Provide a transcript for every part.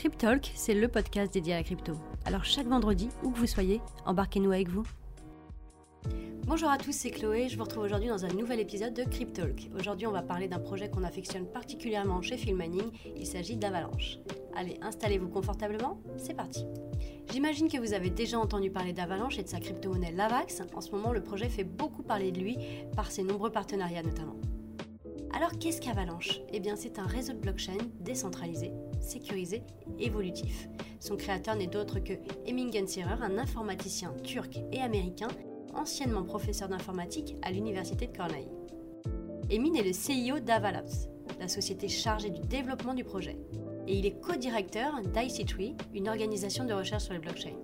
Cryptalk, c'est le podcast dédié à la crypto. Alors chaque vendredi, où que vous soyez, embarquez-nous avec vous. Bonjour à tous, c'est Chloé, je vous retrouve aujourd'hui dans un nouvel épisode de Cryptalk. Aujourd'hui on va parler d'un projet qu'on affectionne particulièrement chez Filmmining, il s'agit d'Avalanche. Allez, installez-vous confortablement, c'est parti. J'imagine que vous avez déjà entendu parler d'Avalanche et de sa crypto-monnaie Lavax. En ce moment, le projet fait beaucoup parler de lui par ses nombreux partenariats notamment. Alors qu'est-ce qu'Avalanche? Eh bien c'est un réseau de blockchain décentralisé, sécurisé, évolutif. Son créateur n'est d'autre que Emin Gensirer, un informaticien turc et américain, anciennement professeur d'informatique à l'université de Cornell. Emin est le CEO d'Avalabs, la société chargée du développement du projet. Et il est co-directeur d'IC3, une organisation de recherche sur les blockchains.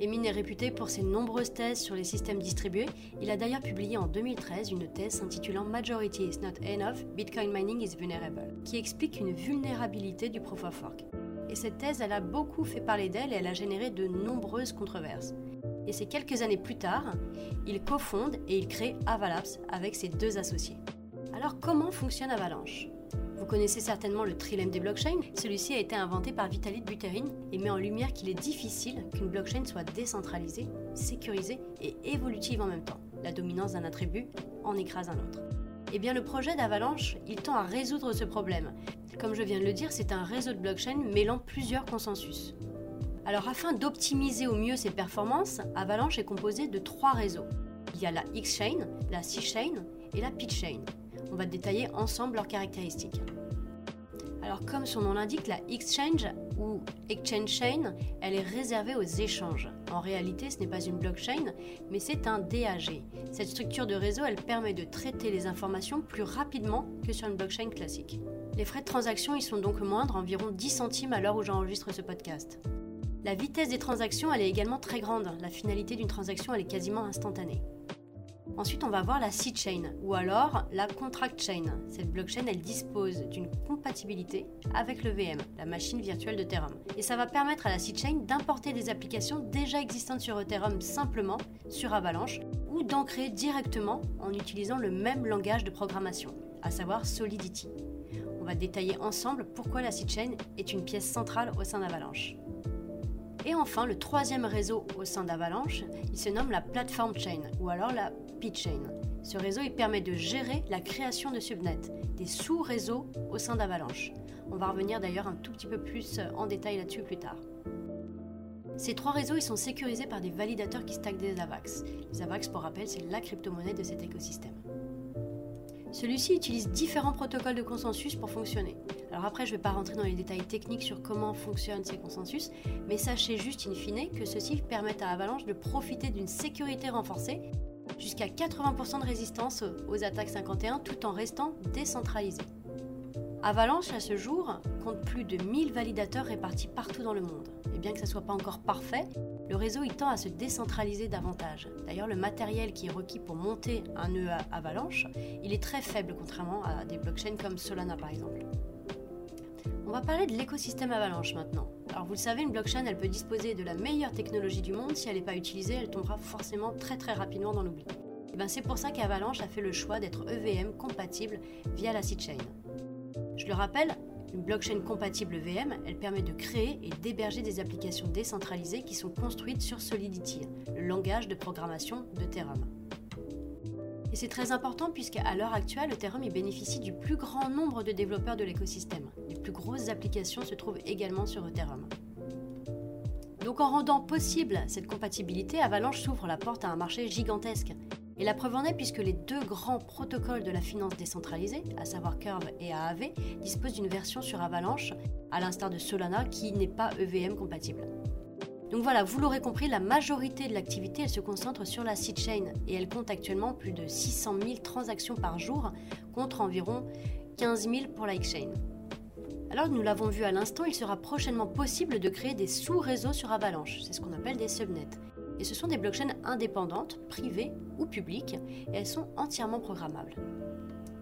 Emin est réputé pour ses nombreuses thèses sur les systèmes distribués. Il a d'ailleurs publié en 2013 une thèse s'intitulant Majority is not enough, Bitcoin mining is vulnerable, qui explique une vulnérabilité du proof of work. Et cette thèse, elle a beaucoup fait parler d'elle et elle a généré de nombreuses controverses. Et c'est quelques années plus tard, il cofonde et il crée Avalabs avec ses deux associés. Alors comment fonctionne Avalanche? Connaissez certainement le trilemme des blockchains. Celui-ci a été inventé par Vitaly Buterin et met en lumière qu'il est difficile qu'une blockchain soit décentralisée, sécurisée et évolutive en même temps. La dominance d'un attribut en écrase un autre. Eh bien, le projet d'Avalanche, il tend à résoudre ce problème. Comme je viens de le dire, c'est un réseau de blockchain mêlant plusieurs consensus. Alors, afin d'optimiser au mieux ses performances, Avalanche est composé de trois réseaux. Il y a la X-Chain, la C-Chain et la P-Chain. On va détailler ensemble leurs caractéristiques. Alors comme son nom l'indique, la Exchange ou Exchange Chain, elle est réservée aux échanges. En réalité, ce n'est pas une blockchain, mais c'est un DAG. Cette structure de réseau, elle permet de traiter les informations plus rapidement que sur une blockchain classique. Les frais de transaction y sont donc moindres, environ 10 centimes à l'heure où j'enregistre ce podcast. La vitesse des transactions, elle est également très grande. La finalité d'une transaction, elle est quasiment instantanée. Ensuite, on va voir la seed chain ou alors la contract chain. Cette blockchain, elle dispose d'une compatibilité avec le VM, la machine virtuelle de Ethereum. Et ça va permettre à la seed chain d'importer des applications déjà existantes sur Ethereum simplement sur Avalanche ou d'en créer directement en utilisant le même langage de programmation, à savoir Solidity. On va détailler ensemble pourquoi la seed chain est une pièce centrale au sein d'Avalanche. Et enfin, le troisième réseau au sein d'Avalanche, il se nomme la Platform Chain ou alors la P-Chain. Ce réseau il permet de gérer la création de subnets, des sous-réseaux au sein d'Avalanche. On va revenir d'ailleurs un tout petit peu plus en détail là-dessus plus tard. Ces trois réseaux ils sont sécurisés par des validateurs qui stackent des AVAX. Les AVAX, pour rappel, c'est la crypto-monnaie de cet écosystème. Celui-ci utilise différents protocoles de consensus pour fonctionner. Alors après, je ne vais pas rentrer dans les détails techniques sur comment fonctionnent ces consensus, mais sachez juste in fine que ceux-ci permettent à Avalanche de profiter d'une sécurité renforcée jusqu'à 80% de résistance aux attaques 51 tout en restant décentralisé. Avalanche, à ce jour, compte plus de 1000 validateurs répartis partout dans le monde. Et bien que ça ne soit pas encore parfait, le réseau il tend à se décentraliser davantage. D'ailleurs, le matériel qui est requis pour monter un nœud Avalanche, il est très faible contrairement à des blockchains comme Solana par exemple. On va parler de l'écosystème Avalanche maintenant. Alors vous le savez, une blockchain, elle peut disposer de la meilleure technologie du monde. Si elle n'est pas utilisée, elle tombera forcément très très rapidement dans l'oubli. Et ben c'est pour ça qu'Avalanche a fait le choix d'être EVM compatible via la sidechain. Je le rappelle, une blockchain compatible VM, elle permet de créer et d'héberger des applications décentralisées qui sont construites sur Solidity, le langage de programmation de Ethereum. Et c'est très important puisqu'à l'heure actuelle, Ethereum y bénéficie du plus grand nombre de développeurs de l'écosystème. Les plus grosses applications se trouvent également sur Ethereum. Donc en rendant possible cette compatibilité, Avalanche s'ouvre la porte à un marché gigantesque et la preuve en est puisque les deux grands protocoles de la finance décentralisée, à savoir Curve et AAV, disposent d'une version sur Avalanche, à l'instar de Solana qui n'est pas EVM compatible. Donc voilà, vous l'aurez compris, la majorité de l'activité se concentre sur la seed chain et elle compte actuellement plus de 600 000 transactions par jour contre environ 15 000 pour la Exchange. Alors nous l'avons vu à l'instant, il sera prochainement possible de créer des sous-réseaux sur Avalanche, c'est ce qu'on appelle des subnets. Et ce sont des blockchains indépendantes, privées ou publiques, et elles sont entièrement programmables.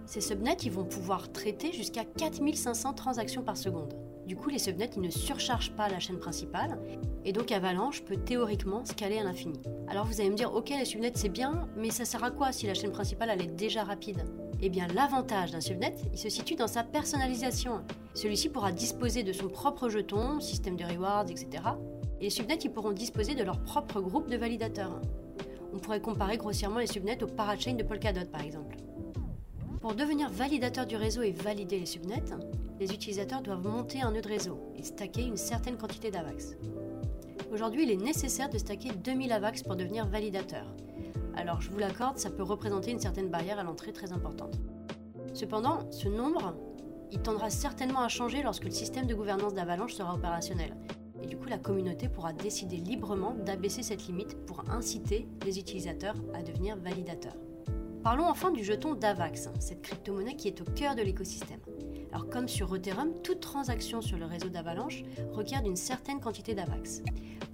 Ces subnets ils vont pouvoir traiter jusqu'à 4500 transactions par seconde. Du coup, les subnets ils ne surchargent pas la chaîne principale, et donc Avalanche peut théoriquement scaler à l'infini. Alors vous allez me dire, ok, les subnets c'est bien, mais ça sert à quoi si la chaîne principale elle est déjà rapide? Eh bien, l'avantage d'un subnet, il se situe dans sa personnalisation. Celui-ci pourra disposer de son propre jeton, système de rewards, etc. Et les subnets pourront disposer de leur propre groupe de validateurs. On pourrait comparer grossièrement les subnets au parachain de Polkadot par exemple. Pour devenir validateur du réseau et valider les subnets, les utilisateurs doivent monter un nœud de réseau et stacker une certaine quantité d'AVAX. Aujourd'hui, il est nécessaire de stacker 2000 AVAX pour devenir validateur. Alors, je vous l'accorde, ça peut représenter une certaine barrière à l'entrée très importante. Cependant, ce nombre, il tendra certainement à changer lorsque le système de gouvernance d'Avalanche sera opérationnel. Et du coup, la communauté pourra décider librement d'abaisser cette limite pour inciter les utilisateurs à devenir validateurs. Parlons enfin du jeton d'AVAX, cette crypto-monnaie qui est au cœur de l'écosystème. Alors comme sur Ethereum, toute transaction sur le réseau d'Avalanche requiert d'une certaine quantité d'AVAX.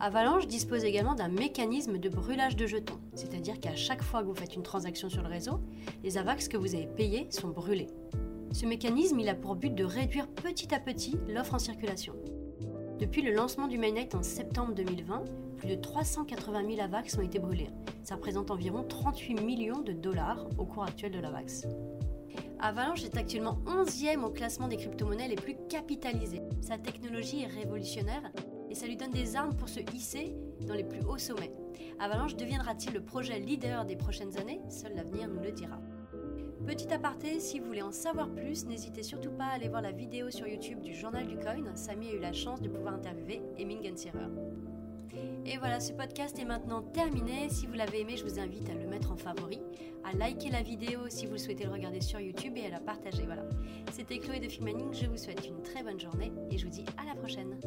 Avalanche dispose également d'un mécanisme de brûlage de jetons, c'est-à-dire qu'à chaque fois que vous faites une transaction sur le réseau, les AVAX que vous avez payés sont brûlés. Ce mécanisme, il a pour but de réduire petit à petit l'offre en circulation. Depuis le lancement du mainnet en septembre 2020, plus de 380 000 AVAX ont été brûlés. Ça représente environ 38 millions de dollars au cours actuel de l'AVAX. Avalanche est actuellement 11e au classement des crypto-monnaies les plus capitalisées. Sa technologie est révolutionnaire et ça lui donne des armes pour se hisser dans les plus hauts sommets. Avalanche deviendra-t-il le projet leader des prochaines années? Seul l'avenir nous le dira. Petit aparté, si vous voulez en savoir plus, n'hésitez surtout pas à aller voir la vidéo sur YouTube du Journal du Coin. Samy a eu la chance de pouvoir interviewer Emin Gensierer. Et voilà, ce podcast est maintenant terminé. Si vous l'avez aimé, je vous invite à le mettre en favori, à liker la vidéo si vous souhaitez le regarder sur YouTube et à la partager. Voilà. C'était Chloé de Figmaning, je vous souhaite une très bonne journée et je vous dis à la prochaine.